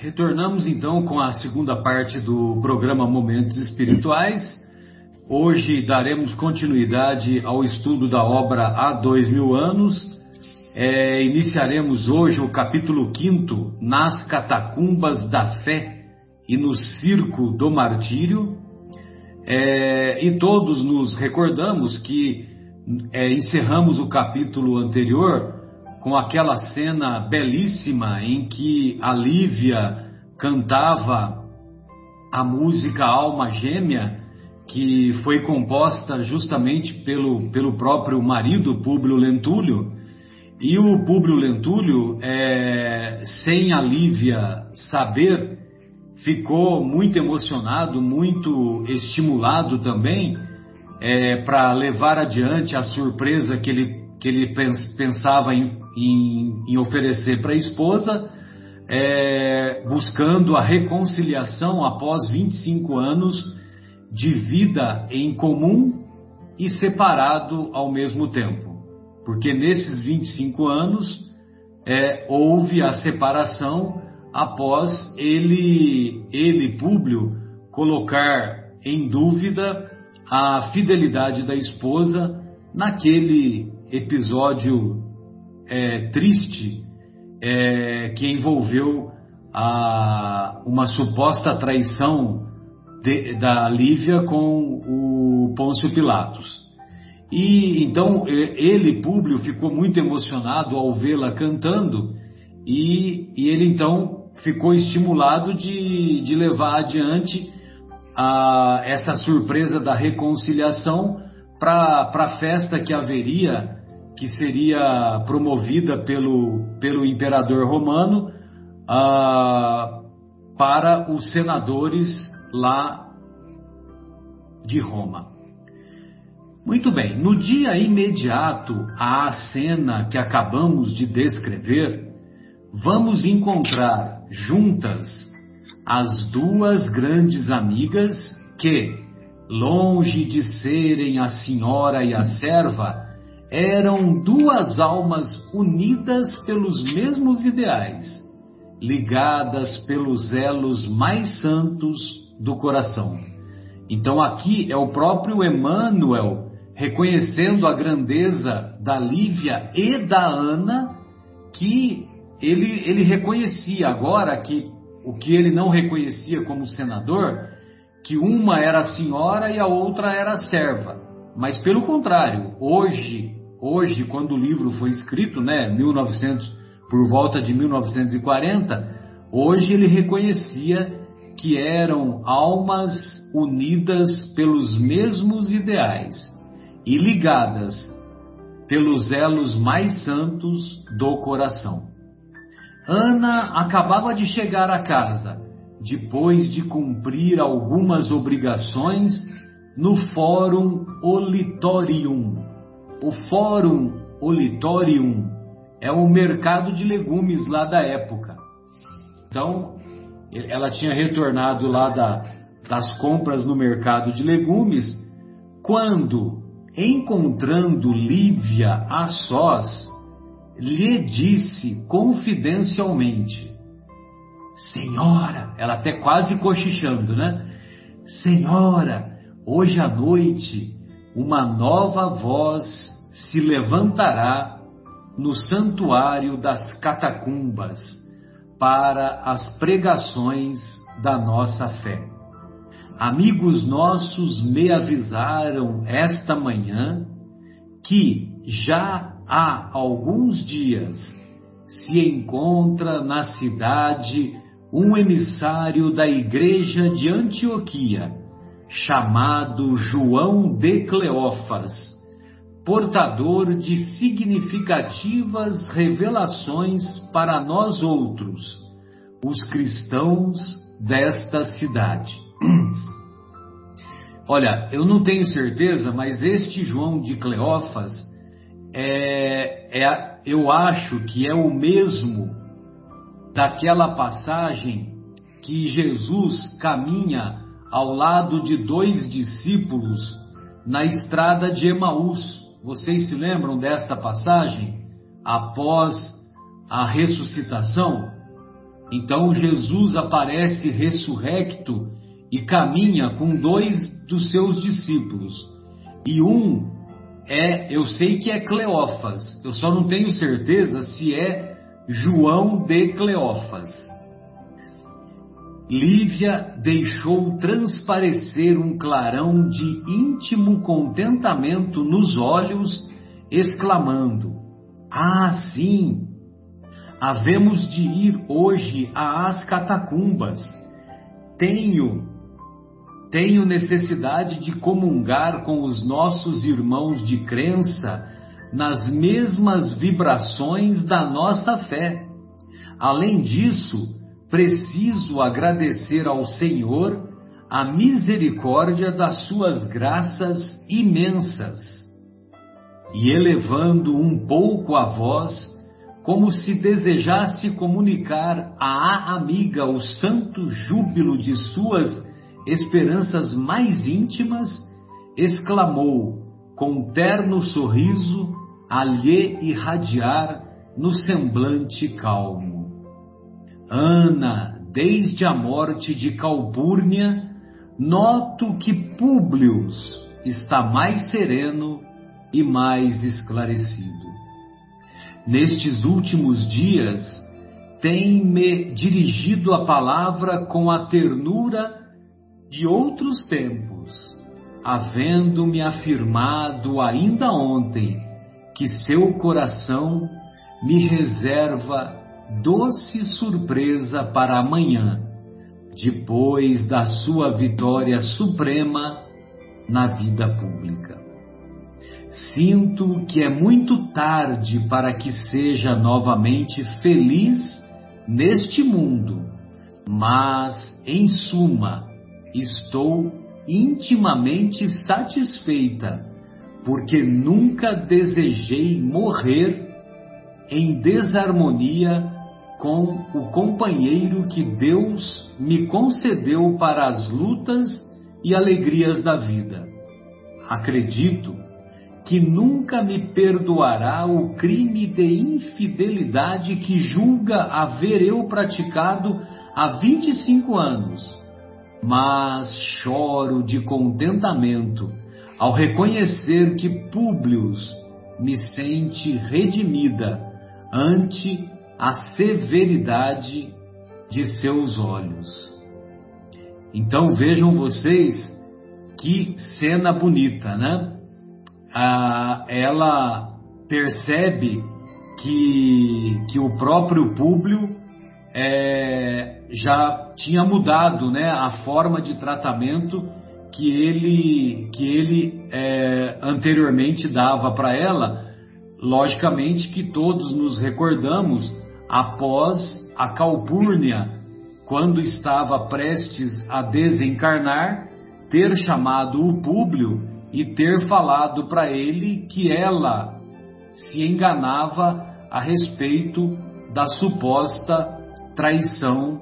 Retornamos então com a segunda parte do programa Momentos Espirituais. Hoje daremos continuidade ao estudo da obra Há Dois Mil Anos. É, iniciaremos hoje o capítulo 5, Nas Catacumbas da Fé e no Circo do Martírio. É, e todos nos recordamos que é, encerramos o capítulo anterior com aquela cena belíssima em que a Lívia cantava a música Alma Gêmea, que foi composta justamente pelo, pelo próprio marido Públio Lentulio. E o Públio Lentulio, é, sem a Lívia saber, ficou muito emocionado, muito estimulado também é, para levar adiante a surpresa que ele, que ele pensava em em, em oferecer para a esposa, é, buscando a reconciliação após 25 anos de vida em comum e separado ao mesmo tempo. Porque nesses 25 anos é, houve a separação após ele, ele, Públio, colocar em dúvida a fidelidade da esposa naquele episódio é, triste é, que envolveu a, uma suposta traição de, da Lívia com o Pôncio Pilatos. E então ele, Públio, ficou muito emocionado ao vê-la cantando e, e, ele então ficou estimulado de, de levar adiante a, essa surpresa da reconciliação para a festa que haveria que seria promovida pelo, pelo imperador romano ah, para os senadores lá de Roma. Muito bem, no dia imediato à cena que acabamos de descrever, vamos encontrar juntas as duas grandes amigas que, longe de serem a senhora e a serva, eram duas almas unidas pelos mesmos ideais, ligadas pelos elos mais santos do coração. Então aqui é o próprio Emmanuel reconhecendo a grandeza da Lívia e da Ana, que ele, ele reconhecia agora que o que ele não reconhecia como senador, que uma era senhora e a outra era serva. Mas pelo contrário, hoje hoje, quando o livro foi escrito, né, 1900, por volta de 1940, hoje ele reconhecia que eram almas unidas pelos mesmos ideais e ligadas pelos elos mais santos do coração. Ana acabava de chegar a casa, depois de cumprir algumas obrigações no Fórum Olitorium, o Fórum Olitorium é o mercado de legumes lá da época. Então, ela tinha retornado lá da, das compras no mercado de legumes, quando, encontrando Lívia a sós, lhe disse confidencialmente: Senhora, ela até quase cochichando, né? Senhora, hoje à noite uma nova voz se levantará no santuário das catacumbas para as pregações da nossa fé. Amigos nossos me avisaram esta manhã que já há alguns dias se encontra na cidade um emissário da igreja de Antioquia chamado João de Cleófas, portador de significativas revelações para nós outros, os cristãos desta cidade. Olha, eu não tenho certeza, mas este João de Cleófas é, é, eu acho que é o mesmo daquela passagem que Jesus caminha ao lado de dois discípulos na estrada de Emaús. Vocês se lembram desta passagem? Após a ressuscitação, Então Jesus aparece ressurrecto e caminha com dois dos seus discípulos. E um é, eu sei que é Cleófas, eu só não tenho certeza se é João de Cleófas. Lívia deixou transparecer um clarão de íntimo contentamento nos olhos, exclamando: Ah, sim! Havemos de ir hoje às catacumbas. Tenho, tenho necessidade de comungar com os nossos irmãos de crença nas mesmas vibrações da nossa fé. Além disso, preciso agradecer ao Senhor a misericórdia das suas graças imensas. E elevando um pouco a voz, como se desejasse comunicar à amiga o santo júbilo de suas esperanças mais íntimas, exclamou com terno sorriso a lhe irradiar no semblante calmo. Ana, desde a morte de Calpurnia, noto que Públio está mais sereno e mais esclarecido. Nestes últimos dias, tem-me dirigido a palavra com a ternura de outros tempos, havendo-me afirmado ainda ontem que seu coração me reserva doce surpresa para amanhã, depois da sua vitória suprema na vida pública. Sinto que é muito tarde para que seja novamente feliz neste mundo, mas, em suma, estou intimamente satisfeita, porque nunca desejei morrer em desarmonia com o companheiro que Deus me concedeu para as lutas e alegrias da vida. Acredito que nunca me perdoará o crime de infidelidade que julga haver eu praticado há 25 anos, mas choro de contentamento ao reconhecer que Públio me sente redimida ante a severidade de seus olhos. Então vejam vocês que cena bonita, né? Ah, ela percebe que, que o próprio Públio é, já tinha mudado né, a forma de tratamento que ele, que ele é, anteriormente dava para ela. Logicamente que todos nos recordamos após a Calpurnia, quando estava prestes a desencarnar, ter chamado o Públio e ter falado para ele que ela se enganava a respeito da suposta traição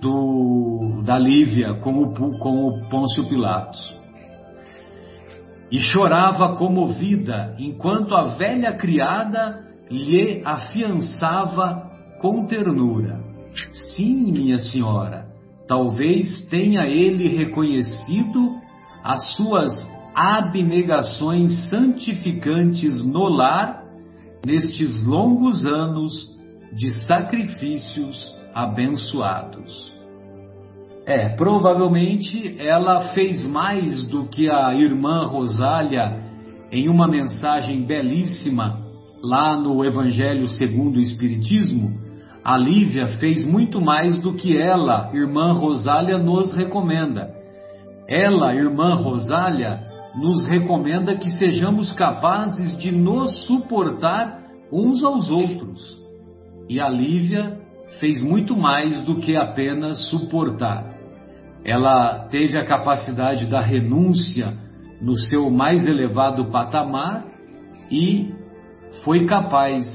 do, da Lívia com o, com o Pôncio Pilatos. E chorava comovida enquanto a velha criada lhe afiançava com ternura: Sim, minha senhora, talvez tenha ele reconhecido as suas abnegações santificantes no lar nestes longos anos de sacrifícios abençoados. É, provavelmente ela fez mais do que a irmã Rosália em uma mensagem belíssima lá no Evangelho segundo o Espiritismo, a Lívia fez muito mais do que ela, irmã Rosália, nos recomenda. Ela, irmã Rosália, nos recomenda que sejamos capazes de nos suportar uns aos outros. E a Lívia fez muito mais do que apenas suportar. Ela teve a capacidade da renúncia no seu mais elevado patamar e foi capaz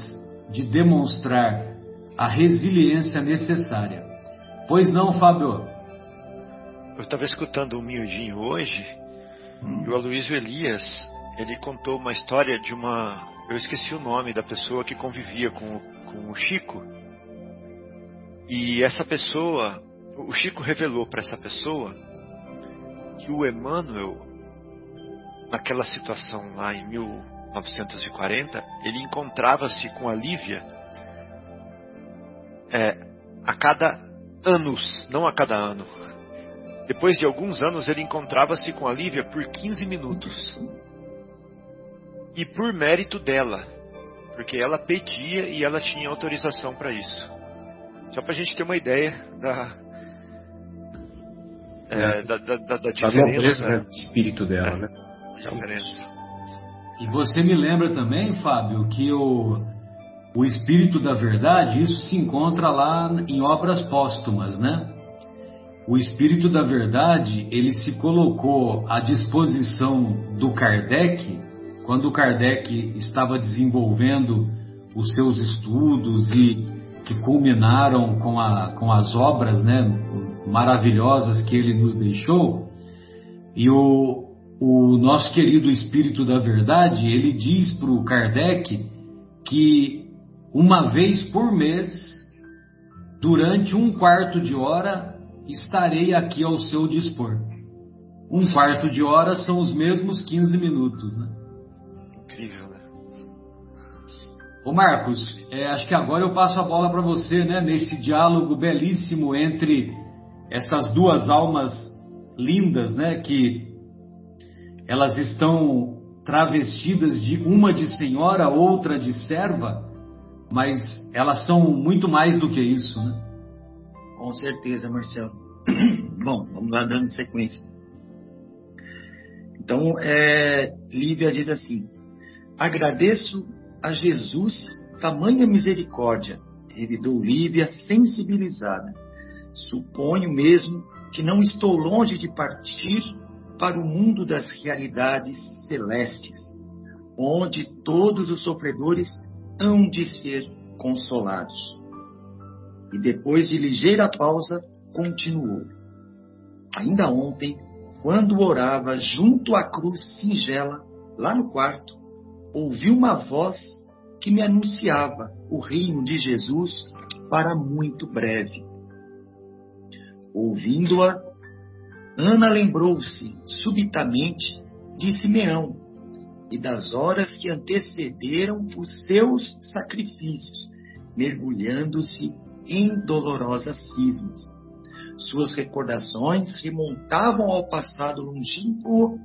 de demonstrar a resiliência necessária. Pois não, Fábio? Eu estava escutando um miudinho hoje hum. e o Aloysio Elias ele contou uma história de uma. Eu esqueci o nome da pessoa que convivia com, com o Chico. E essa pessoa, o Chico revelou para essa pessoa que o Emmanuel, naquela situação lá em 1940, ele encontrava-se com a Lívia é, a cada anos, não a cada ano. Depois de alguns anos, ele encontrava-se com a Lívia por 15 minutos. E por mérito dela, porque ela pedia e ela tinha autorização para isso. Só para a gente ter uma ideia da, é, da, da, da, da diferença. Né, espírito dela, é, né? Diferença. E você me lembra também, Fábio, que o, o espírito da verdade, isso se encontra lá em obras póstumas, né? O espírito da verdade, ele se colocou à disposição do Kardec quando o Kardec estava desenvolvendo os seus estudos e que culminaram com, a, com as obras né, maravilhosas que ele nos deixou, e o, o nosso querido Espírito da Verdade, ele diz para o Kardec que uma vez por mês, durante um quarto de hora, estarei aqui ao seu dispor. Um quarto de hora são os mesmos 15 minutos, né? Incrível, né? Ô Marcos, é, acho que agora eu passo a bola para você, né? Nesse diálogo belíssimo entre essas duas almas lindas, né? Que elas estão travestidas de uma de senhora, outra de serva, mas elas são muito mais do que isso, né? Com certeza, Marcelo. Bom, vamos lá dando sequência. Então, é, Lívia diz assim: Agradeço a Jesus tamanha misericórdia, revidou Lívia sensibilizada. Suponho mesmo que não estou longe de partir para o mundo das realidades celestes, onde todos os sofredores hão de ser consolados. E depois de ligeira pausa, continuou. Ainda ontem, quando orava junto à cruz singela, lá no quarto, ouvi uma voz que me anunciava o reino de Jesus para muito breve. Ouvindo-a, Ana lembrou-se subitamente de Simeão e das horas que antecederam os seus sacrifícios, mergulhando-se em dolorosas cismas. Suas recordações remontavam ao passado longínquo,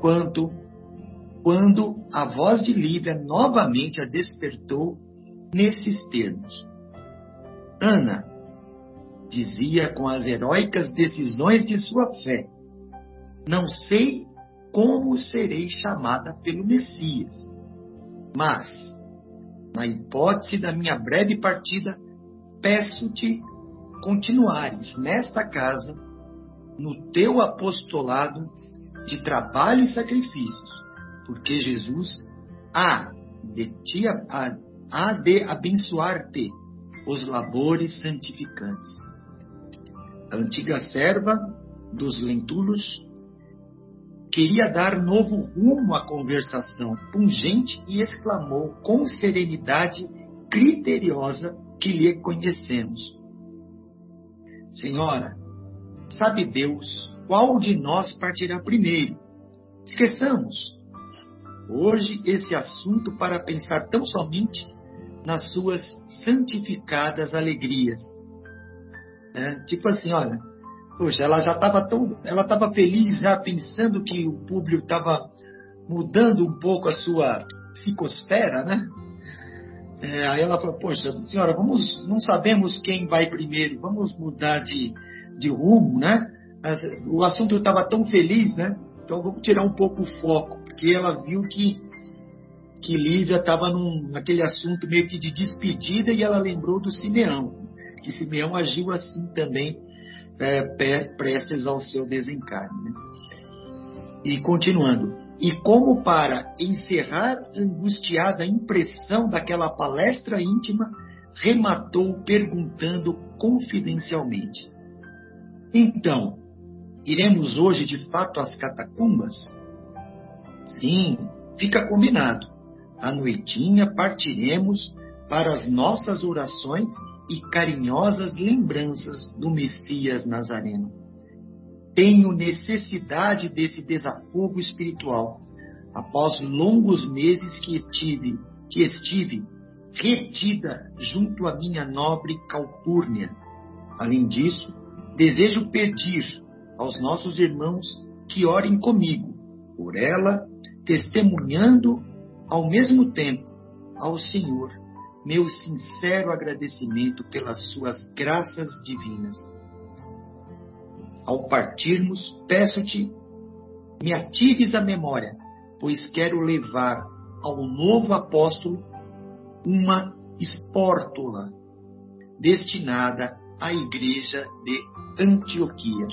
quando quando a voz de Líbia novamente a despertou nesses termos. Ana, dizia com as heróicas decisões de sua fé, não sei como serei chamada pelo Messias, mas, na hipótese da minha breve partida, peço-te continuares nesta casa, no teu apostolado de trabalho e sacrifícios, porque Jesus há de, te, há, há de abençoar-te os labores santificantes. A antiga serva dos lentulos queria dar novo rumo à conversação pungente e exclamou com serenidade criteriosa que lhe conhecemos: Senhora, sabe Deus qual de nós partirá primeiro? Esqueçamos hoje esse assunto para pensar tão somente nas suas santificadas alegrias. É, tipo assim, olha, poxa, ela já estava tão, ela estava feliz já pensando que o público estava mudando um pouco a sua psicosfera, né? É, aí ela falou, poxa, senhora, vamos, não sabemos quem vai primeiro, vamos mudar de, de rumo, né? O assunto estava tão feliz, né? Então vamos tirar um pouco o foco porque ela viu que, que Lívia estava naquele assunto meio que de despedida e ela lembrou do Simeão, que Simeão agiu assim também, é, prestes ao seu desencarne. Né? E continuando, e como para encerrar a angustiada impressão daquela palestra íntima, rematou perguntando confidencialmente: Então, iremos hoje de fato às catacumbas? Sim, fica combinado. À noitinha partiremos para as nossas orações e carinhosas lembranças do Messias Nazareno. Tenho necessidade desse desafogo espiritual após longos meses que estive, que estive retida junto à minha nobre Calpurnia. Além disso, desejo pedir aos nossos irmãos que orem comigo por ela, testemunhando ao mesmo tempo ao Senhor meu sincero agradecimento pelas suas graças divinas. Ao partirmos, peço-te, me atives a memória, pois quero levar ao novo apóstolo uma espórtula destinada à igreja de Antioquia.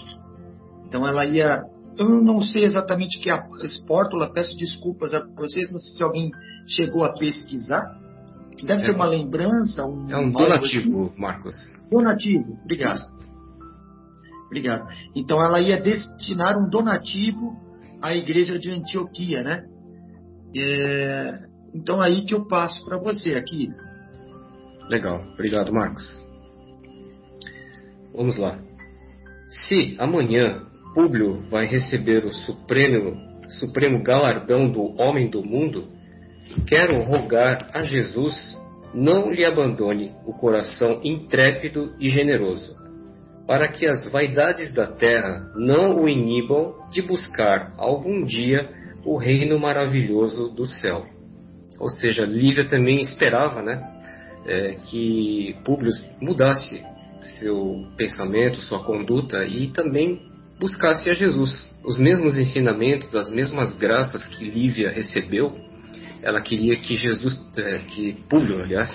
Então ela ia. Eu não sei exatamente o que é a espórtula, peço desculpas a vocês, não sei se alguém chegou a pesquisar. Deve é, ser uma lembrança. Um, é um donativo, assim. Marcos. Donativo, obrigado. Obrigado. Então ela ia destinar um donativo à igreja de Antioquia, né? É, então aí que eu passo para você aqui. Legal, obrigado, Marcos. Vamos lá. Se amanhã Públio vai receber o supremo, supremo galardão do homem do mundo, quero rogar a Jesus não lhe abandone o coração intrépido e generoso, para que as vaidades da terra não o inibam de buscar algum dia o reino maravilhoso do céu. Ou seja, Lívia também esperava né, é, que Públio mudasse seu pensamento, sua conduta e também buscasse a Jesus. Os mesmos ensinamentos, as mesmas graças que Lívia recebeu, ela queria que Jesus, é, que Públio, aliás,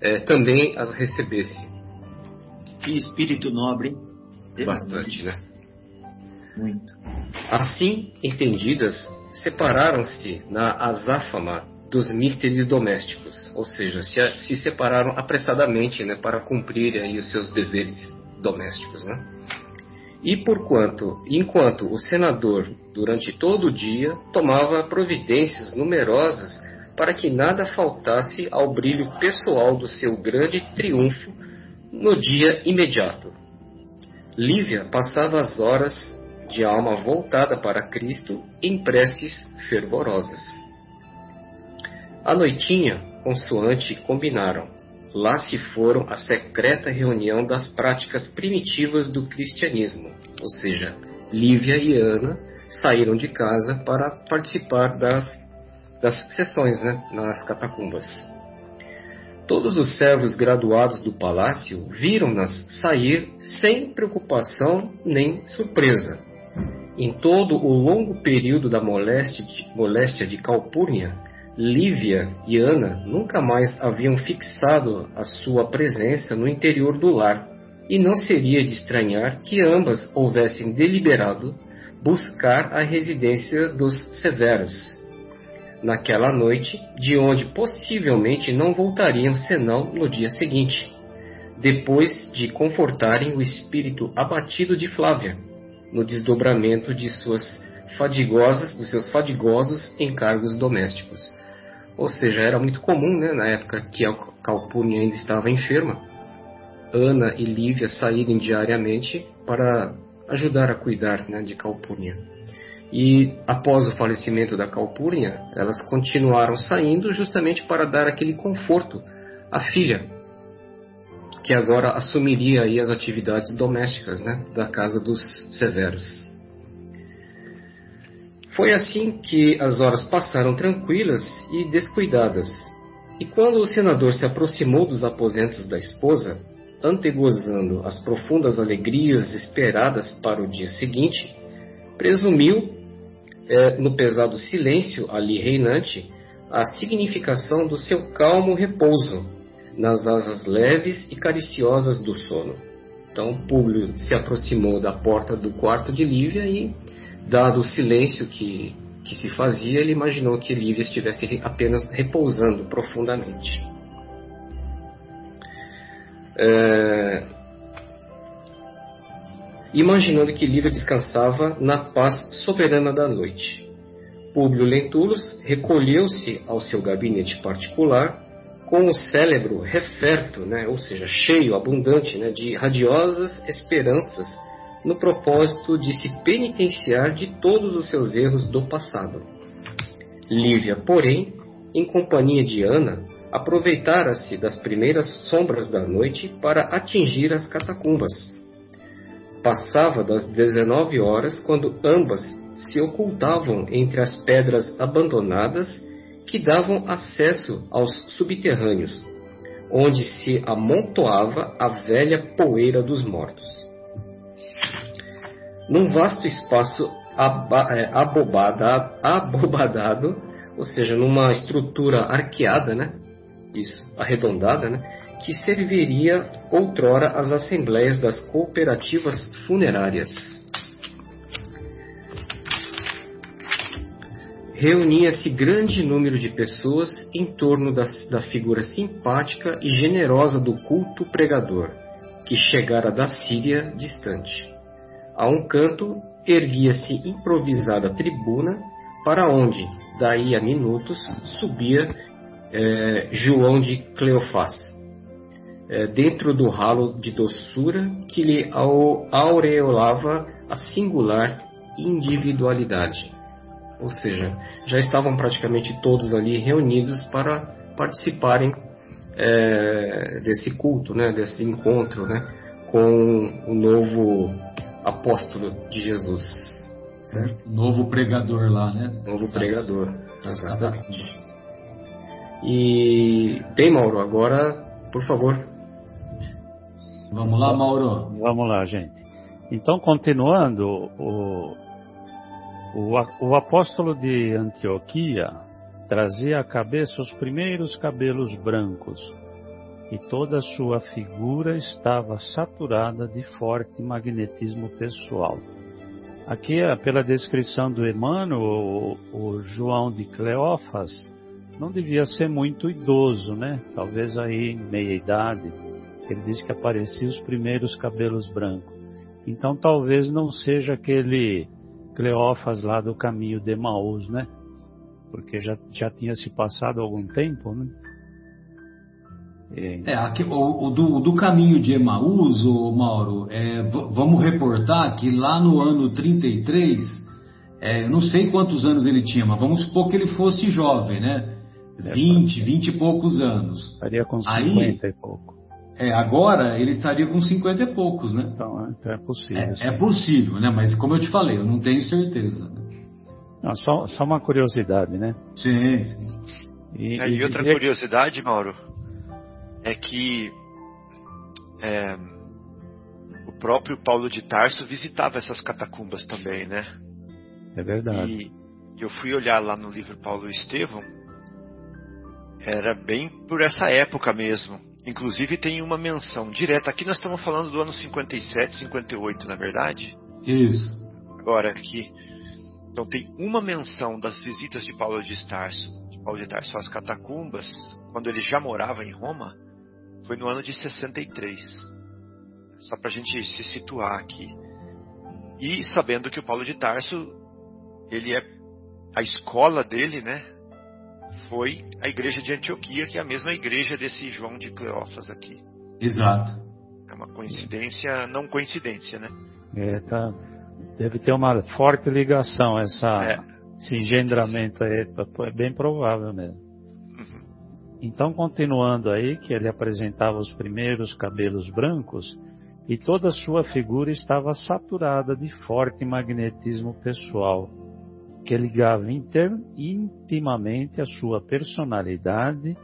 é, também as recebesse. Que espírito nobre? Bastante, né? Muito. Assim entendidas, separaram-se na azáfama dos místeres domésticos, ou seja, se, se separaram apressadamente né, para cumprir aí os seus deveres domésticos. Né? E porquanto, enquanto o senador, durante todo o dia, tomava providências numerosas para que nada faltasse ao brilho pessoal do seu grande triunfo no dia imediato. Lívia passava as horas de alma voltada para Cristo em preces fervorosas. À noitinha, consoante combinaram, lá se foram à secreta reunião das práticas primitivas do cristianismo, ou seja, Lívia e Ana saíram de casa para participar das, das sessões né, nas catacumbas. Todos os servos graduados do palácio viram-nas sair sem preocupação nem surpresa, em todo o longo período da moléstia de, moléstia de Calpurnia, Lívia e Ana nunca mais haviam fixado a sua presença no interior do lar, e não seria de estranhar que ambas houvessem deliberado buscar a residência dos severos naquela noite, de onde possivelmente não voltariam senão no dia seguinte, depois de confortarem o espírito abatido de Flávia no desdobramento de suas fadigosas, dos seus fadigosos encargos domésticos. Ou seja, era muito comum, né, na época que a Calpurnia ainda estava enferma, Ana e Lívia saírem diariamente para ajudar a cuidar né, de Calpurnia. E após o falecimento da Calpurnia, elas continuaram saindo justamente para dar aquele conforto à filha, que agora assumiria as atividades domésticas né, da casa dos severos. Foi assim que as horas passaram tranquilas e descuidadas, e quando o senador se aproximou dos aposentos da esposa, antegozando as profundas alegrias esperadas para o dia seguinte, presumiu, é, no pesado silêncio ali reinante, a significação do seu calmo repouso nas asas leves e cariciosas do sono. Então Públio se aproximou da porta do quarto de Lívia e, dado o silêncio que, que se fazia, ele imaginou que Lívia estivesse apenas repousando profundamente. É... Imaginando que Lívia descansava na paz soberana da noite. Públio Lentulus recolheu-se ao seu gabinete particular com o cérebro referto, né, ou seja, cheio, abundante né, de radiosas esperanças no propósito de se penitenciar de todos os seus erros do passado. Lívia, porém, em companhia de Ana, aproveitara-se das primeiras sombras da noite para atingir as catacumbas. Passava das 19 horas quando ambas se ocultavam entre as pedras abandonadas que davam acesso aos subterrâneos, onde se amontoava a velha poeira dos mortos. Num vasto espaço é, abobada, abobadado, ou seja, numa estrutura arqueada, né? Isso, arredondada, né? Que serviria outrora às assembleias das cooperativas funerárias. Reunia-se grande número de pessoas em torno da, da figura simpática e generosa do culto pregador, que chegara da Síria distante. A um canto erguia-se improvisada tribuna, para onde, daí a minutos, subia é, João de Cleofás, é, dentro do ralo de doçura que lhe aureolava a singular individualidade. Ou seja, já estavam praticamente todos ali reunidos para participarem é, desse culto, né, desse encontro né, com o novo apóstolo de Jesus. Certo? Novo pregador lá, né? Novo das, pregador, exatamente. E bem, Mauro, agora, por favor. Vamos lá, Mauro. Vamos lá, gente. Então, continuando, o, o, o apóstolo de Antioquia trazia à cabeça os primeiros cabelos brancos, e toda a sua figura estava saturada de forte magnetismo pessoal. Aqui, pela descrição do Emmanuel, o, o João de Cleófas não devia ser muito idoso, né? Talvez aí meia idade. Ele diz que apareciam os primeiros cabelos brancos. Então talvez não seja aquele Cleófas lá do caminho de Maús, né? Porque já, já tinha se passado algum tempo, né? É, aqui, o, o do, do, caminho de Emaús, o Mauro, é, vamos reportar que lá no ano 33, é, não sei quantos anos ele tinha, mas vamos supor que ele fosse jovem, né? 20, é, 20 e poucos anos. Estaria com 50 Aí, e pouco. É, agora ele estaria com 50 e poucos, né? Então, é, então é possível. É, é, possível, né? Mas como eu te falei, eu não tenho certeza. Né? Não, só, só uma curiosidade, né? Sim, sim. E, e, e outra curiosidade, Mauro, é que é, o próprio Paulo de Tarso visitava essas catacumbas também, né? É verdade. E eu fui olhar lá no livro Paulo Estevão, era bem por essa época mesmo. Inclusive tem uma menção direta. Aqui nós estamos falando do ano 57, 58, na verdade? Isso. Agora aqui. Então tem uma menção das visitas de Paulo de Tarso, de Paulo de Tarso às catacumbas, quando ele já morava em Roma, foi no ano de 63. Só para a gente se situar aqui. E sabendo que o Paulo de Tarso, ele é a escola dele, né? Foi a igreja de Antioquia, que é a mesma igreja desse João de Cleófas aqui. Exato. É uma coincidência, não coincidência, né? É, tá. Deve ter uma forte ligação essa, é. esse engendramento aí, é bem provável mesmo. Então, continuando aí, que ele apresentava os primeiros cabelos brancos e toda a sua figura estava saturada de forte magnetismo pessoal, que ligava intimamente a sua personalidade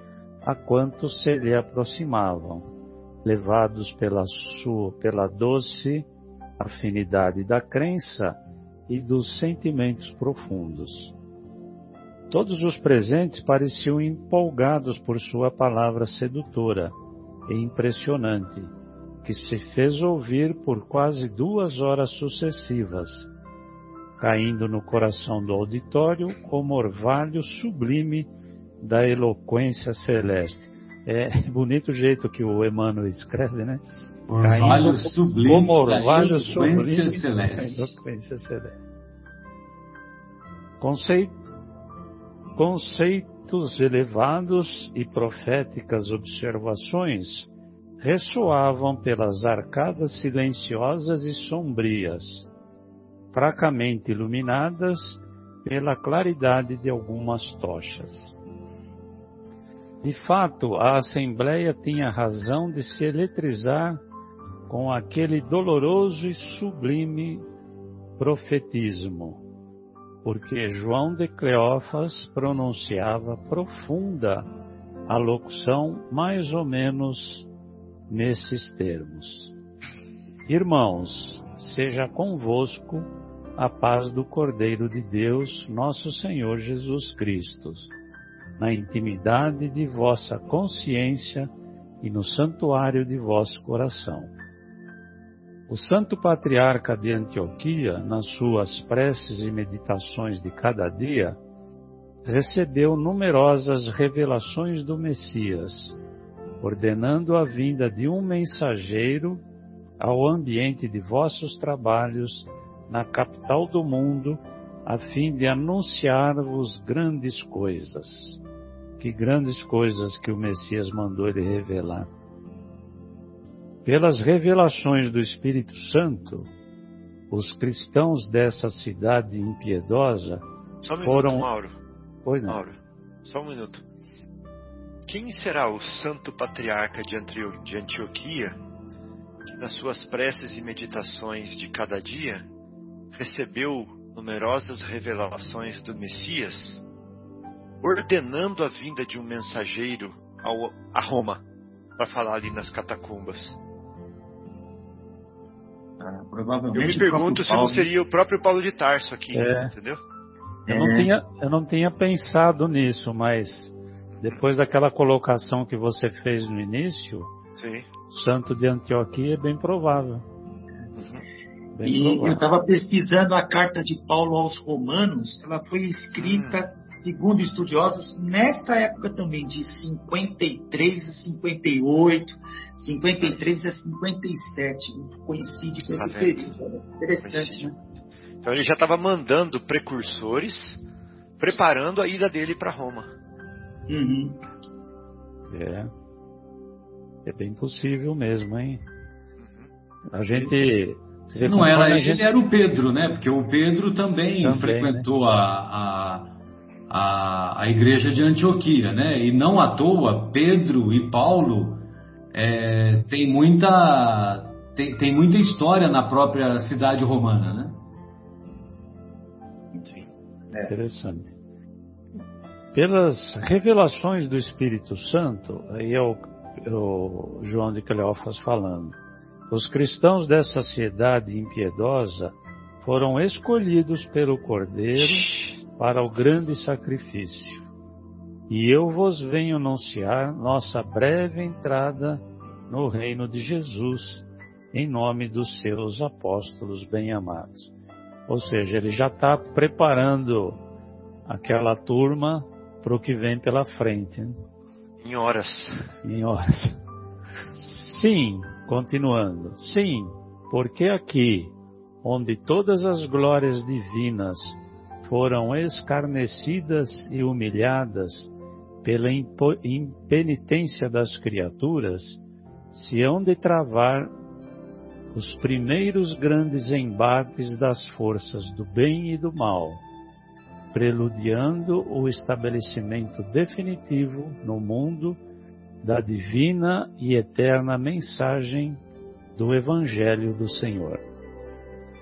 a quantos se lhe aproximavam, levados pela sua, pela doce afinidade da crença e dos sentimentos profundos. Todos os presentes pareciam empolgados por sua palavra sedutora e impressionante, que se fez ouvir por quase duas horas sucessivas, caindo no coração do auditório como orvalho sublime da eloquência celeste. É bonito o jeito que o Emmanuel escreve, né? Orvalho sublime como orvalho sublime celeste. da eloquência celeste. Conceito conceito, gritos elevados e proféticas observações ressoavam pelas arcadas silenciosas e sombrias, fracamente iluminadas pela claridade de algumas tochas. De fato, a Assembleia tinha razão de se eletrizar com aquele doloroso e sublime profetismo, porque João de Cleófas pronunciava profunda a locução mais ou menos nesses termos. Irmãos, seja convosco a paz do Cordeiro de Deus, nosso Senhor Jesus Cristo, na intimidade de vossa consciência e no santuário de vosso coração. O Santo Patriarca de Antioquia, nas suas preces e meditações de cada dia, recebeu numerosas revelações do Messias, ordenando a vinda de um mensageiro ao ambiente de vossos trabalhos na capital do mundo, a fim de anunciar-vos grandes coisas. Que grandes coisas que o Messias mandou ele revelar. Pelas revelações do Espírito Santo, os cristãos dessa cidade impiedosa só um minuto, foram. Mauro. Pois não. Mauro, só um minuto. Quem será o santo patriarca de Antioquia que, nas suas preces e meditações de cada dia, recebeu numerosas revelações do Messias, ordenando a vinda de um mensageiro ao, a Roma para falar ali nas catacumbas? Provavelmente Eu me pergunto se não seria o próprio Paulo de Tarso aqui, É. entendeu? Eu não, É. tinha, eu não tinha pensado nisso, mas depois daquela colocação que você fez no início, Sim. o santo de Antioquia é bem provável. Uhum. Bem E eu provável. estava pesquisando a carta de Paulo aos Romanos, ela foi escrita, segundo estudiosos, nesta época também, de 53 a 58, 53 a 57, coincide com esse Tá vendo? período. Olha, Interessante, né? Então ele já estava mandando precursores, preparando a ida dele para Roma. Uhum. É. É bem possível mesmo, hein? A gente. vê Não era a ele, gente- era o Pedro, né? Porque o Pedro também, Também, frequentou a, a, a, a igreja de Antioquia, né? E não à toa, Pedro e Paulo é, tem muita tem, tem muita história na própria cidade romana, né? Enfim. Interessante. Pelas revelações do Espírito Santo, aí é o, é o João de Cleófas falando, os cristãos dessa cidade impiedosa foram escolhidos pelo Cordeiro para o grande sacrifício. E eu vos venho anunciar nossa breve entrada no reino de Jesus, em nome dos seus apóstolos bem-amados. Ou seja, ele já está preparando aquela turma para o que vem pela frente, né? Em horas. em horas. Sim, continuando. Sim, porque aqui, onde todas as glórias divinas foram escarnecidas e humilhadas pela impenitência das criaturas, se hão de travar os primeiros grandes embates das forças do bem e do mal, preludiando o estabelecimento definitivo no mundo da divina e eterna mensagem do Evangelho do Senhor.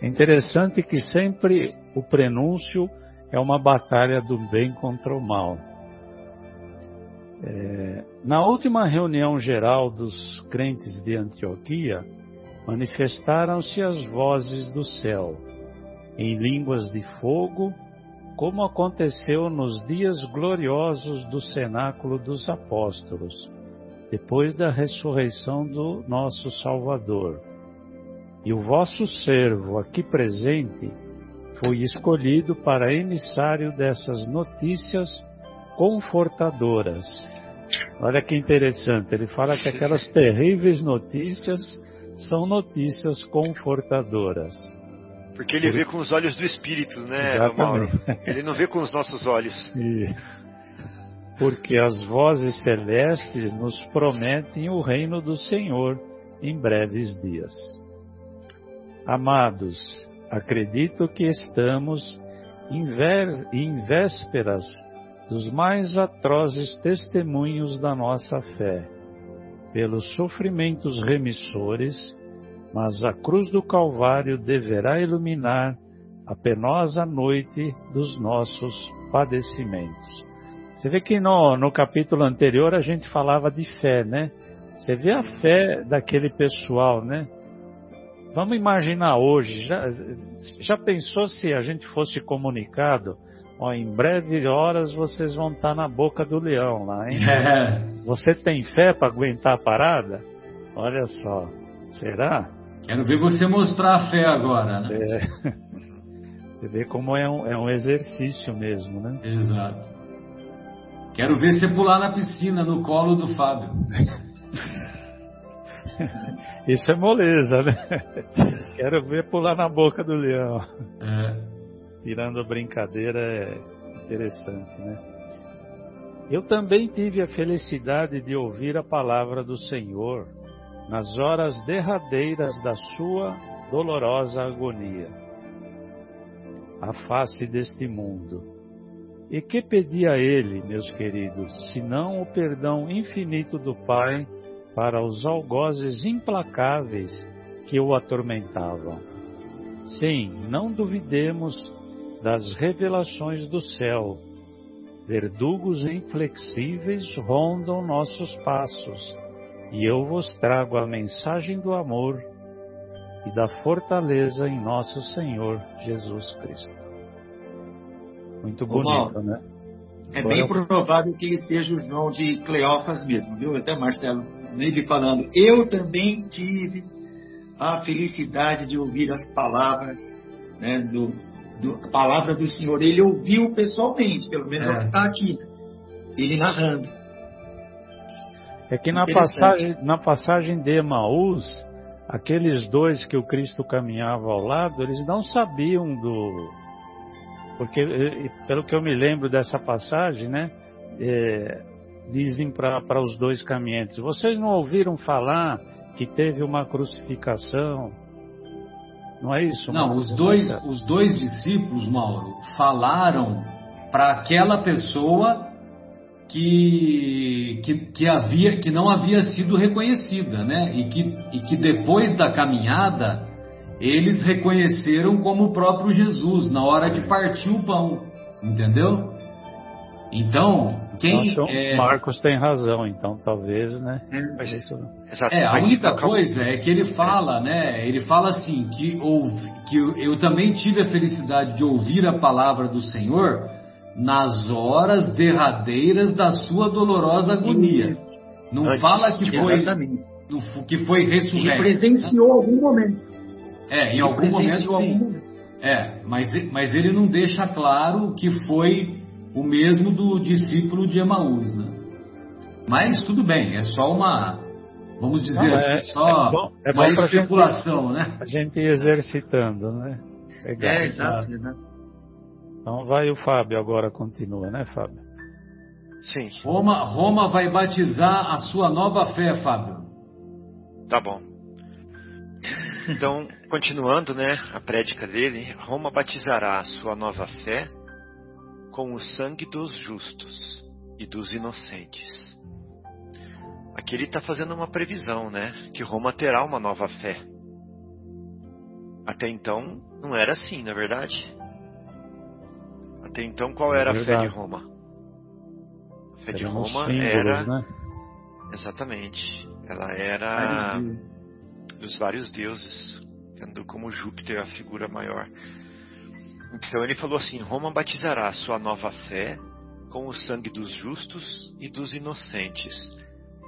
É interessante que sempre o prenúncio é uma batalha do bem contra o mal. É, na última reunião geral dos crentes de Antioquia, manifestaram-se as vozes do céu, em línguas de fogo, como aconteceu nos dias gloriosos do cenáculo dos apóstolos, depois da ressurreição do nosso Salvador. E o vosso servo aqui presente foi escolhido para emissário dessas notícias confortadoras. Olha que interessante, ele fala que aquelas terríveis notícias são notícias confortadoras. Porque ele vê com os olhos do Espírito, né, Exatamente. Mauro? Ele não vê com os nossos olhos. E porque as vozes celestes nos prometem o reino do Senhor em breves dias. Amados, acredito que estamos em vésperas dos mais atrozes testemunhos da nossa fé, pelos sofrimentos remissores, mas a cruz do Calvário deverá iluminar a penosa noite dos nossos padecimentos. Você vê que no, no capítulo anterior a gente falava de fé, né? Você vê a fé daquele pessoal, né? Vamos imaginar hoje, já, já pensou se a gente fosse comunicado? Ó, em breve horas vocês vão estar na boca do leão lá, hein? Você tem fé para aguentar a parada? Olha só, será? Quero ver você mostrar a fé agora, né? É. Você vê como é um, é um exercício mesmo, né? Exato. Quero ver você pular na piscina, no colo do Fábio. Isso é moleza, né? Quero ver pular na boca do leão. É. Tirando a brincadeira é interessante, né? Eu também tive a felicidade de ouvir a palavra do Senhor nas horas derradeiras da sua dolorosa agonia a face deste mundo. E que pedia a ele, meus queridos, senão o perdão infinito do Pai para os algozes implacáveis que o atormentavam? Sim, não duvidemos das revelações do céu. Verdugos inflexíveis rondam nossos passos, e eu vos trago a mensagem do amor e da fortaleza em nosso Senhor Jesus Cristo. Muito bonito, né? É Agora, bem provável que ele seja o João de Cleófas mesmo, viu? Até Marcelo, nele falando, eu também tive a felicidade de ouvir as palavras, né, do, do a palavra do Senhor. Ele ouviu pessoalmente, pelo menos é, o que está aqui, ele narrando. É que na passagem, na passagem de Emaús, aqueles dois que o Cristo caminhava ao lado, eles não sabiam do. Porque, eh, pelo que eu me lembro dessa passagem, né? É, dizem para os dois caminhantes: Vocês não ouviram falar que teve uma crucificação? Não é isso? Não, os dois, os dois discípulos, Mauro, falaram para aquela pessoa que, que, que, havia, que não havia sido reconhecida, né? E que, e que depois da caminhada eles reconheceram como o próprio Jesus na hora de partir o pão, entendeu? Então, quem então, é... Marcos tem razão, então talvez, né? Mas isso... É, a única coisa é que ele fala, né? Ele fala assim que, ouvi, que eu, eu também tive a felicidade de ouvir a palavra do Senhor nas horas derradeiras da sua dolorosa agonia. Não Antes, fala que foi, que foi ressurreto. Ele presenciou algum momento. É, em ele algum momento sim. Algum momento. É, mas, mas ele não deixa claro que foi o mesmo do discípulo de Emaús, né? Mas tudo bem, é só uma, vamos dizer não, é, assim, só é bom, é uma especulação, gente, né? A gente exercitando, né? Legal, é, exato, né? Então vai o Fábio agora, continua, né, Fábio? Sim. Roma, Roma vai batizar a sua nova fé, Fábio. Tá bom. Então, continuando, né, a prédica dele, Roma batizará a sua nova fé com o sangue dos justos e dos inocentes. Aqui ele está fazendo uma previsão, né, que Roma terá uma nova fé. Até então não era assim, na é verdade. Até então, qual era é a fé de Roma? A fé de Roma símbolos, era. Né? Exatamente. Ela era dos vários deuses, tendo como Júpiter a figura maior. Então ele falou assim: Roma batizará sua nova fé com o sangue dos justos e dos inocentes.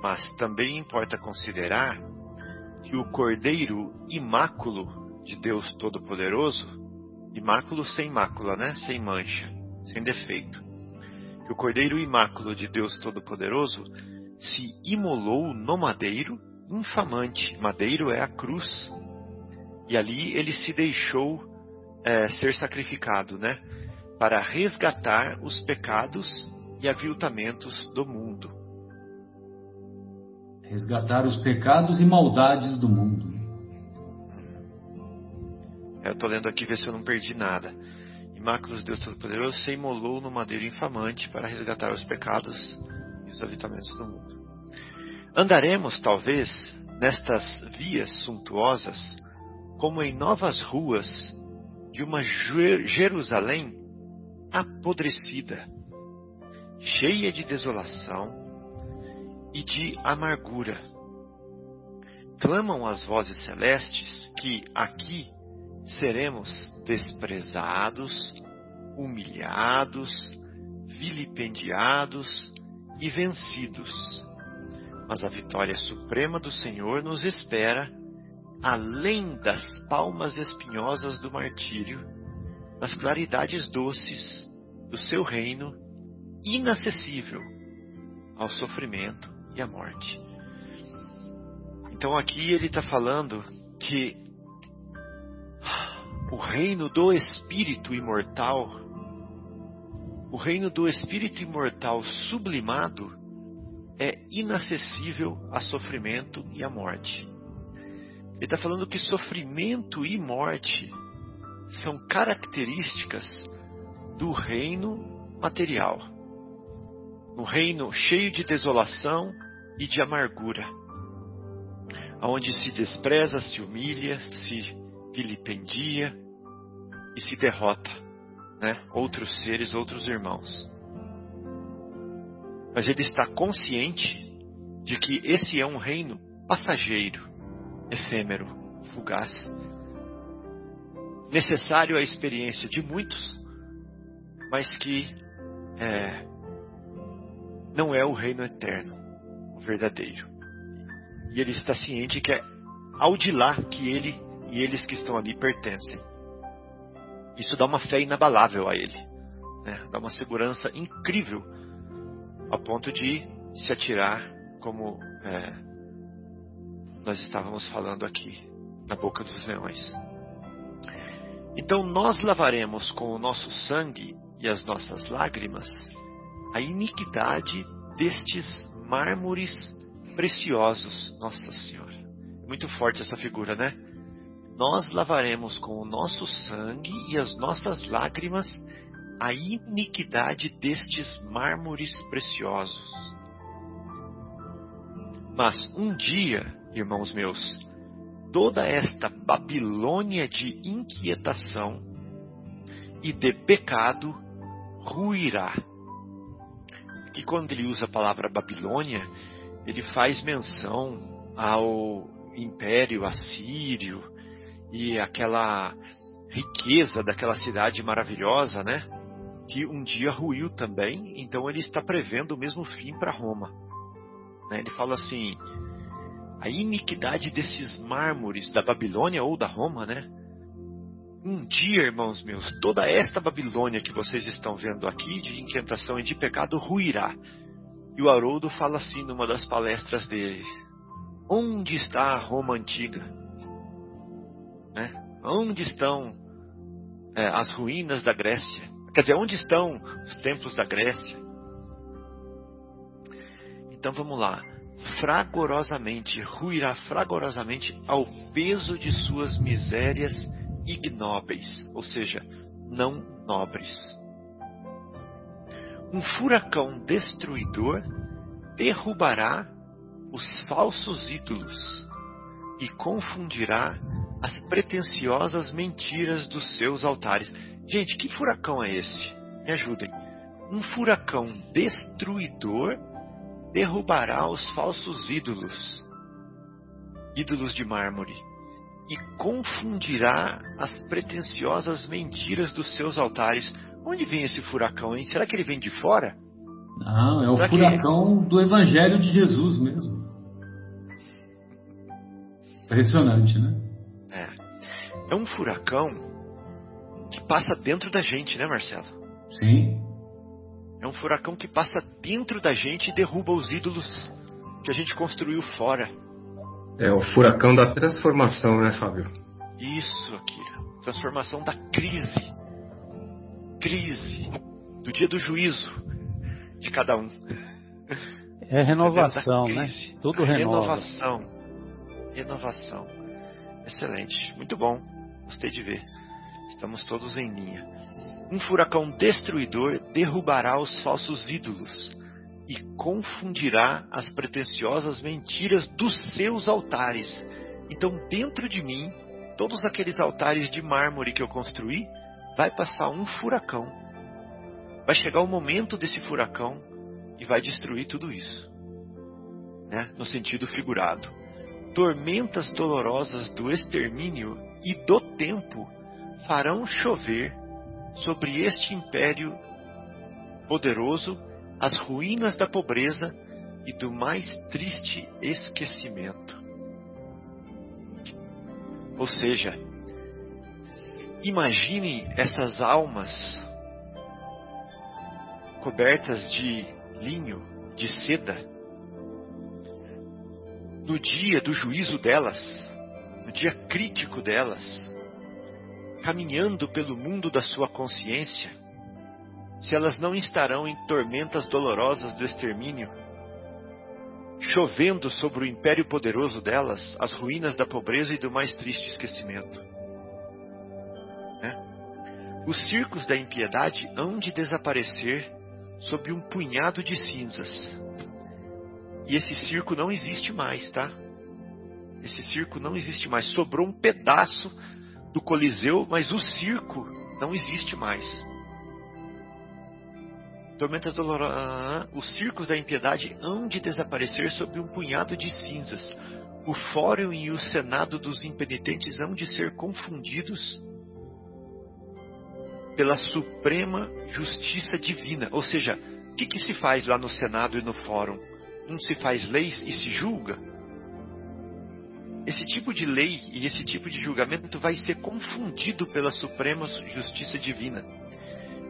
Mas também importa considerar que o Cordeiro imáculo de Deus Todo-Poderoso imáculo sem mácula, né? Sem mancha, sem defeito. Que o Cordeiro imáculo de Deus Todo-Poderoso se imolou no madeiro infamante. Madeiro é a cruz. E ali ele se deixou é, ser sacrificado, né? Para resgatar os pecados e aviltamentos do mundo. Resgatar os pecados e maldades do mundo. Eu estou lendo aqui ver se eu não perdi nada. Imaculus Deus Todo-Poderoso se imolou no madeiro infamante para resgatar os pecados e os habitamentos do mundo. Andaremos, talvez, nestas vias suntuosas, como em novas ruas de uma Jerusalém apodrecida, cheia de desolação e de amargura. Clamam as vozes celestes que aqui seremos desprezados, humilhados, vilipendiados e vencidos. Mas a vitória suprema do Senhor nos espera além das palmas espinhosas do martírio, nas claridades doces do seu reino inacessível ao sofrimento e à morte. Então aqui ele está falando que o reino do espírito imortal, o reino do espírito imortal sublimado, é inacessível a sofrimento e a morte. Ele está falando que sofrimento e morte são características do reino material. Um reino cheio de desolação e de amargura, onde se despreza, se humilha, se vilipendia e se derrota né? outros seres, outros irmãos. Mas ele está consciente de que esse é um reino passageiro, efêmero, fugaz, necessário à experiência de muitos, mas que é, não é o reino eterno, o verdadeiro. E ele está ciente que é ao de lá que ele e eles que estão ali pertencem. Isso dá uma fé inabalável a ele, né? dá uma segurança incrível, a ponto de se atirar, como é, nós estávamos falando aqui, na boca dos leões. Então nós lavaremos com o nosso sangue e as nossas lágrimas a iniquidade destes mármores preciosos, Nossa Senhora. Muito forte essa figura, né? nós lavaremos com o nosso sangue e as nossas lágrimas a iniquidade destes mármores preciosos. Mas um dia, irmãos meus, toda esta Babilônia de inquietação e de pecado ruirá. Que quando ele usa a palavra Babilônia, ele faz menção ao Império Assírio, e aquela riqueza daquela cidade maravilhosa, né? Que um dia ruiu também, então ele está prevendo o mesmo fim para Roma. Né? Ele fala assim: a iniquidade desses mármores da Babilônia ou da Roma, né? Um dia, irmãos meus, toda esta Babilônia que vocês estão vendo aqui, de inquietação e de pecado, ruirá. E o Haroldo fala assim numa das palestras dele: Onde está a Roma antiga? Né? Onde estão é, as ruínas da Grécia? Quer dizer, onde estão os templos da Grécia? Então vamos lá. Fragorosamente, ruirá fragorosamente ao peso de suas misérias ignóbeis, ou seja, não nobres. Um furacão destruidor derrubará os falsos ídolos e confundirá as pretensiosas mentiras dos seus altares. Gente, que furacão é esse? Me ajudem. Um furacão destruidor derrubará os falsos ídolos, ídolos de mármore, e confundirá as pretensiosas mentiras dos seus altares. Onde vem esse furacão, hein? Será que ele vem de fora? Não, é o Será furacão que... do Evangelho de Jesus mesmo. Impressionante, né? É um furacão que passa dentro da gente, né, Marcelo? Sim. É um furacão que passa dentro da gente e derruba os ídolos que a gente construiu fora. É o furacão da transformação, né, Fábio? Isso, Akira. Transformação da crise. Crise. Do dia do juízo. de cada um. É renovação, né? Tudo renova. Renovação. Renovação. Excelente. Muito bom. Gostei de ver. Estamos todos em linha. Um furacão destruidor derrubará os falsos ídolos e confundirá as pretensiosas mentiras dos seus altares. Então, dentro de mim, todos aqueles altares de mármore que eu construí, vai passar um furacão. Vai chegar o momento desse furacão e vai destruir tudo isso. Né? No sentido figurado. Tormentas dolorosas do extermínio e do tempo farão chover sobre este império poderoso as ruínas da pobreza e do mais triste esquecimento. Ou seja, imagine essas almas cobertas de linho, de seda, no dia do juízo delas, no dia crítico delas, caminhando pelo mundo da sua consciência, se elas não estarão em tormentas dolorosas do extermínio, chovendo sobre o império poderoso delas as ruínas da pobreza e do mais triste esquecimento. Né? Os circos da impiedade hão de desaparecer sob um punhado de cinzas. E esse circo não existe mais, tá? Esse circo não existe mais. Sobrou um pedaço do Coliseu, mas o circo não existe mais. Tormentas dolorosas. Os circos da impiedade hão de desaparecer sob um punhado de cinzas. O fórum e o senado dos impenitentes hão de ser confundidos pela suprema justiça divina. Ou seja, o que, que se faz lá no senado e no fórum? Não se faz leis e se julga? Esse tipo de lei e esse tipo de julgamento vai ser confundido pela suprema justiça divina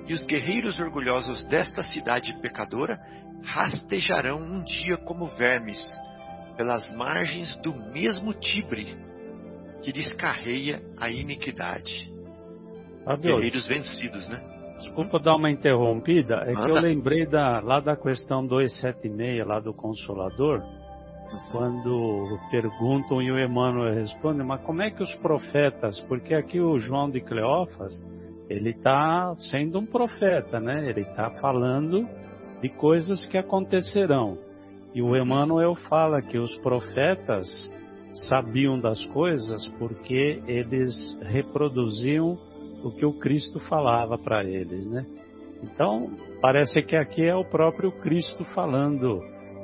e os guerreiros orgulhosos desta cidade pecadora rastejarão um dia como vermes pelas margens do mesmo Tibre que descarreia a iniquidade. Fabio, guerreiros vencidos, né? Desculpa dar uma interrompida, é Manda. que eu lembrei da, lá da questão 276, lá do Consolador. Quando perguntam e o Emmanuel responde, mas como é que os profetas, porque aqui o João de Cleófas, ele está sendo um profeta, né? Ele está falando de coisas que acontecerão. E o Emmanuel fala que os profetas sabiam das coisas porque eles reproduziam o que o Cristo falava para eles, né? Então, parece que aqui é o próprio Cristo falando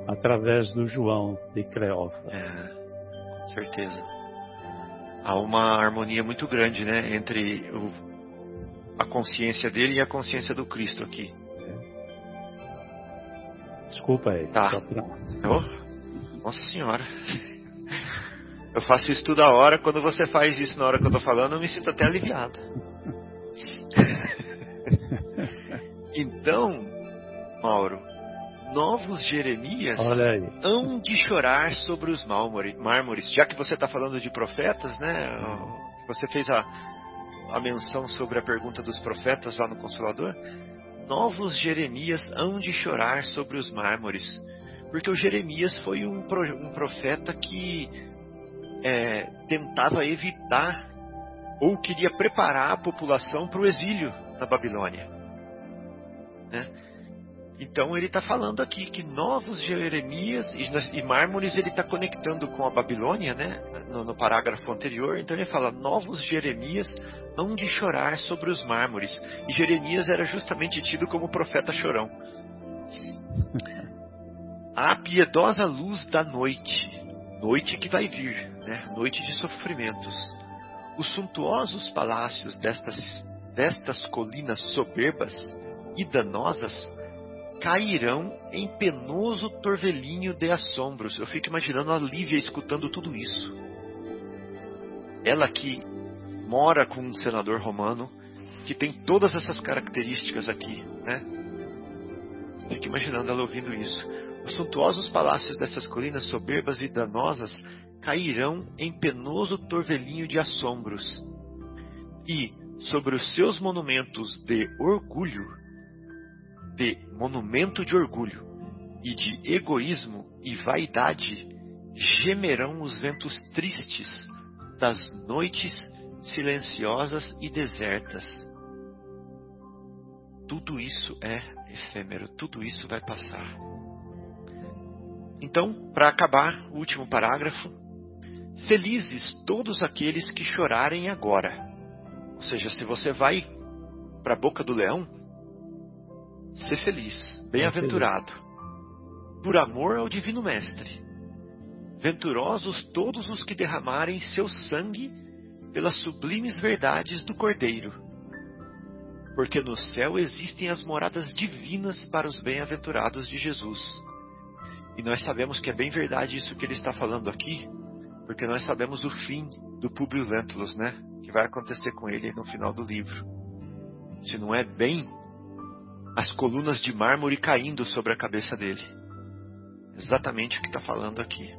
através do João de Cleófas. É, com certeza. Há uma harmonia muito grande, né, entre o a consciência dele e a consciência do Cristo aqui. Desculpa aí. Tá. Pra... Oh, nossa senhora. Eu faço isso toda hora. Quando você faz isso na hora que eu tô falando, eu me sinto até aliviado. então, Mauro, novos Jeremias hão de chorar sobre os mármores. Já que você está falando de profetas, né? Você fez a, a menção sobre a pergunta dos profetas lá no Consolador, novos Jeremias hão de chorar sobre os mármores. Porque o Jeremias foi um, um profeta que é, tentava evitar ou queria preparar a população para o exílio na Babilônia. Né? Então ele está falando aqui que novos Jeremias e, e mármores ele está conectando com a Babilônia, né? No, no, parágrafo anterior. Então ele fala novos Jeremias hão de chorar sobre os mármores. E Jeremias era justamente tido como profeta chorão. A piedosa luz da noite, noite que vai vir, né? noite de sofrimentos. Os suntuosos palácios destas, destas colinas soberbas e danosas cairão em penoso torvelinho de assombros. Eu fico imaginando a Lívia escutando tudo isso. Ela que mora com um senador romano que tem todas essas características aqui, né? Fico imaginando ela ouvindo isso. Os suntuosos palácios dessas colinas soberbas e danosas cairão em penoso torvelinho de assombros. E, sobre os seus monumentos de orgulho, de monumento de orgulho e de egoísmo e vaidade, gemerão os ventos tristes das noites silenciosas e desertas. Tudo isso é efêmero, tudo isso vai passar. Então, para acabar, o último parágrafo. Felizes todos aqueles que chorarem agora. Ou seja, se você vai para a boca do leão, ser feliz, bem-aventurado, por amor ao Divino Mestre. Venturosos todos os que derramarem seu sangue pelas sublimes verdades do Cordeiro. Porque no céu existem as moradas divinas para os bem-aventurados de Jesus. E nós sabemos que é bem verdade isso que ele está falando aqui, porque nós sabemos o fim do Publio Lentulus, né? Que vai acontecer com ele no final do livro. Se não é bem as colunas de mármore caindo sobre a cabeça dele. Exatamente o que está falando aqui.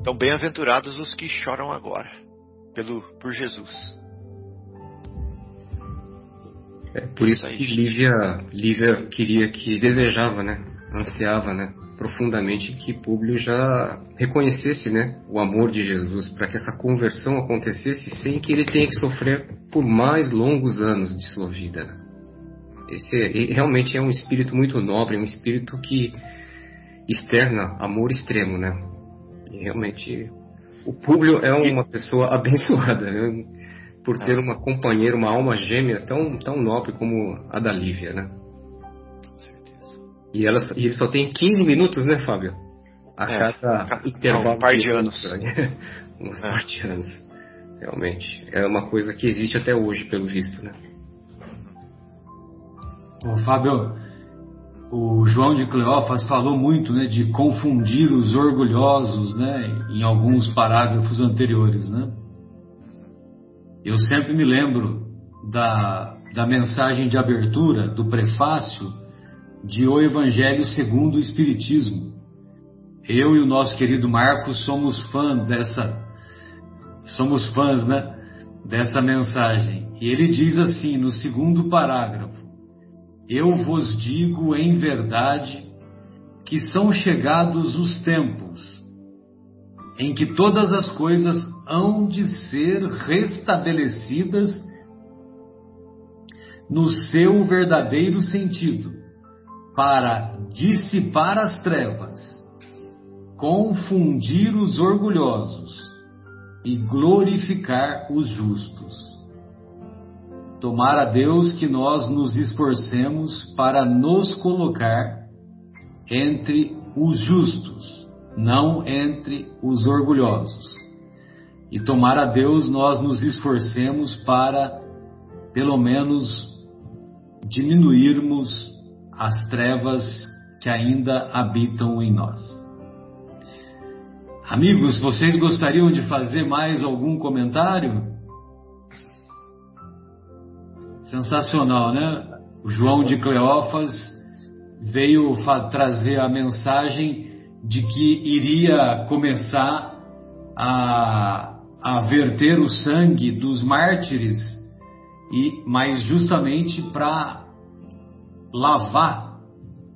Então, bem-aventurados os que choram agora, pelo, por Jesus. É por isso, isso que Lívia, Lívia queria que, desejava, né? Ansiava, né? Profundamente que Públio já reconhecesse, né? O amor de Jesus, para que essa conversão acontecesse sem que ele tenha que sofrer por mais longos anos de sua vida. Né? Esse é, realmente é um espírito muito nobre, um espírito que externa amor extremo, né? E realmente o Públio é uma pessoa abençoada. Né? por ter uma companheira, uma alma gêmea tão, tão nobre como a da Lívia, né? E, ela, e ele só tem 15 minutos, né, Fábio? A é, cada intervalo. Um par de, de anos. Né? Uns é. par de anos. Realmente. É uma coisa que existe até hoje, pelo visto, né? Ô, Fábio, o João de Cleófas falou muito né, de confundir os orgulhosos né, em alguns parágrafos anteriores, né? Eu sempre me lembro da, da mensagem de abertura, do prefácio de O Evangelho segundo o Espiritismo. Eu e o nosso querido Marcos somos fãs dessa, somos fãs, né, dessa mensagem. E ele diz assim no segundo parágrafo: Eu vos digo em verdade que são chegados os tempos em que todas as coisas hão de ser restabelecidas no seu verdadeiro sentido, para dissipar as trevas, confundir os orgulhosos e glorificar os justos. Tomar a Deus que nós nos esforcemos para nos colocar entre os justos não entre os orgulhosos. E tomar a Deus nós nos esforcemos para, pelo menos, diminuirmos as trevas que ainda habitam em nós. Amigos, vocês gostariam de fazer mais algum comentário? Sensacional, né? O João de Cleófas veio trazer a mensagem de que iria começar a, a verter o sangue dos mártires, e mas justamente para lavar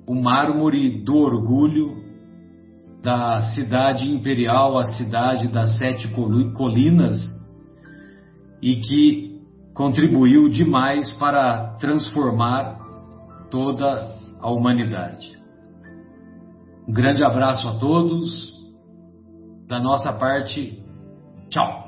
o mármore do orgulho da cidade imperial, a cidade das sete colinas, e que contribuiu demais para transformar toda a humanidade. Um grande abraço a todos. Da nossa parte, tchau.